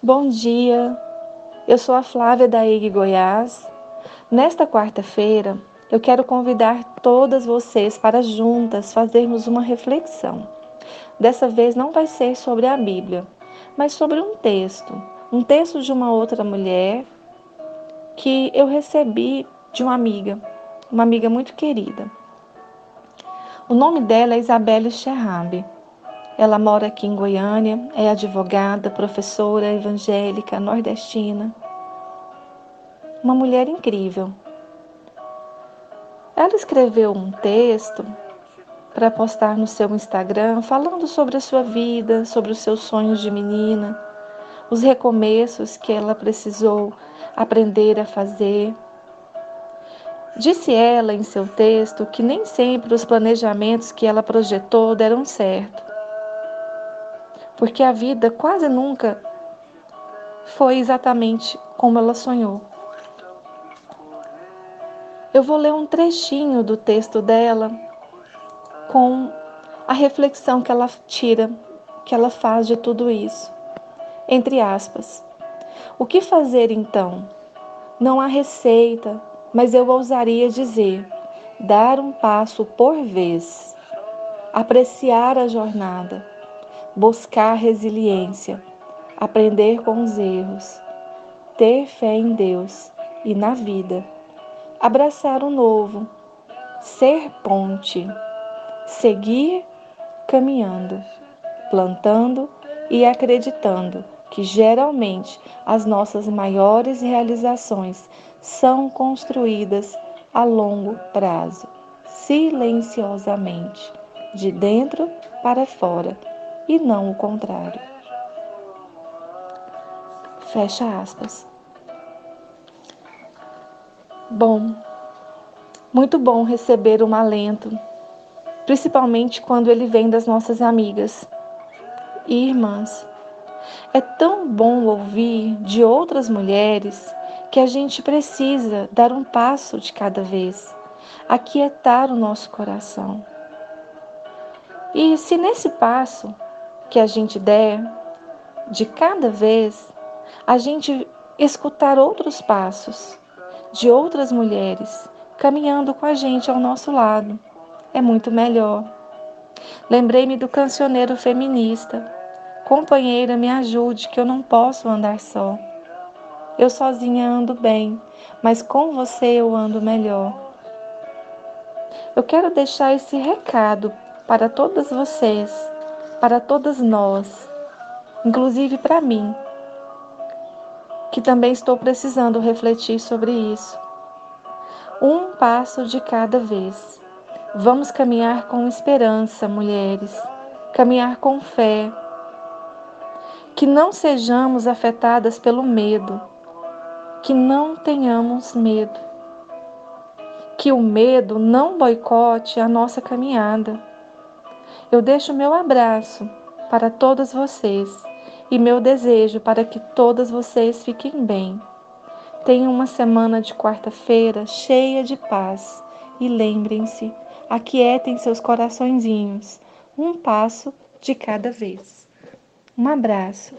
Bom dia, eu sou a Flávia da Goiás. Nesta quarta-feira, eu quero convidar todas vocês para juntas fazermos uma reflexão. Dessa vez não vai ser sobre a Bíblia, mas sobre um texto, um texto de uma outra mulher que eu recebi de uma amiga, uma amiga muito querida. O nome dela é Isabelle Scherrabe. Ela mora aqui em Goiânia, é advogada, professora evangélica nordestina. Uma mulher incrível. Ela escreveu um texto para postar no seu Instagram falando sobre a sua vida, sobre os seus sonhos de menina, os recomeços que ela precisou aprender a fazer. Disse ela em seu texto que nem sempre os planejamentos que ela projetou deram certo porque a vida quase nunca foi exatamente como ela sonhou. Eu vou ler um trechinho do texto dela com a reflexão que ela tira, que ela faz de tudo isso. Entre aspas. O que fazer então? Não há receita, mas eu ousaria dizer: dar um passo por vez, apreciar a jornada buscar resiliência, aprender com os erros, ter fé em Deus e na vida, abraçar o novo, ser ponte, seguir caminhando, plantando e acreditando que geralmente as nossas maiores realizações são construídas a longo prazo, silenciosamente, de dentro para fora e não o contrário. Fecha aspas. Bom, muito bom receber um alento, principalmente quando ele vem das nossas amigas e irmãs. É tão bom ouvir de outras mulheres que a gente precisa dar um passo de cada vez, aquietar o nosso coração. E se nesse passo que a gente der, de cada vez, a gente escutar outros passos de outras mulheres caminhando com a gente ao nosso lado. É muito melhor. Lembrei-me do cancioneiro feminista. Companheira, me ajude, que eu não posso andar só. Eu sozinha ando bem, mas com você eu ando melhor. Eu quero deixar esse recado para todas vocês para todas nós, inclusive para mim, que também estou precisando refletir sobre isso. Um passo de cada vez. Vamos caminhar com esperança, mulheres, caminhar com fé. Que não sejamos afetadas pelo medo, que não tenhamos medo. Que o medo não boicote a nossa caminhada eu deixo meu abraço para todas vocês e meu desejo para que todas vocês fiquem bem. Tenham uma semana de quarta-feira cheia de paz e lembrem-se, aquietem seus coraçõezinhos, um passo de cada vez. Um abraço.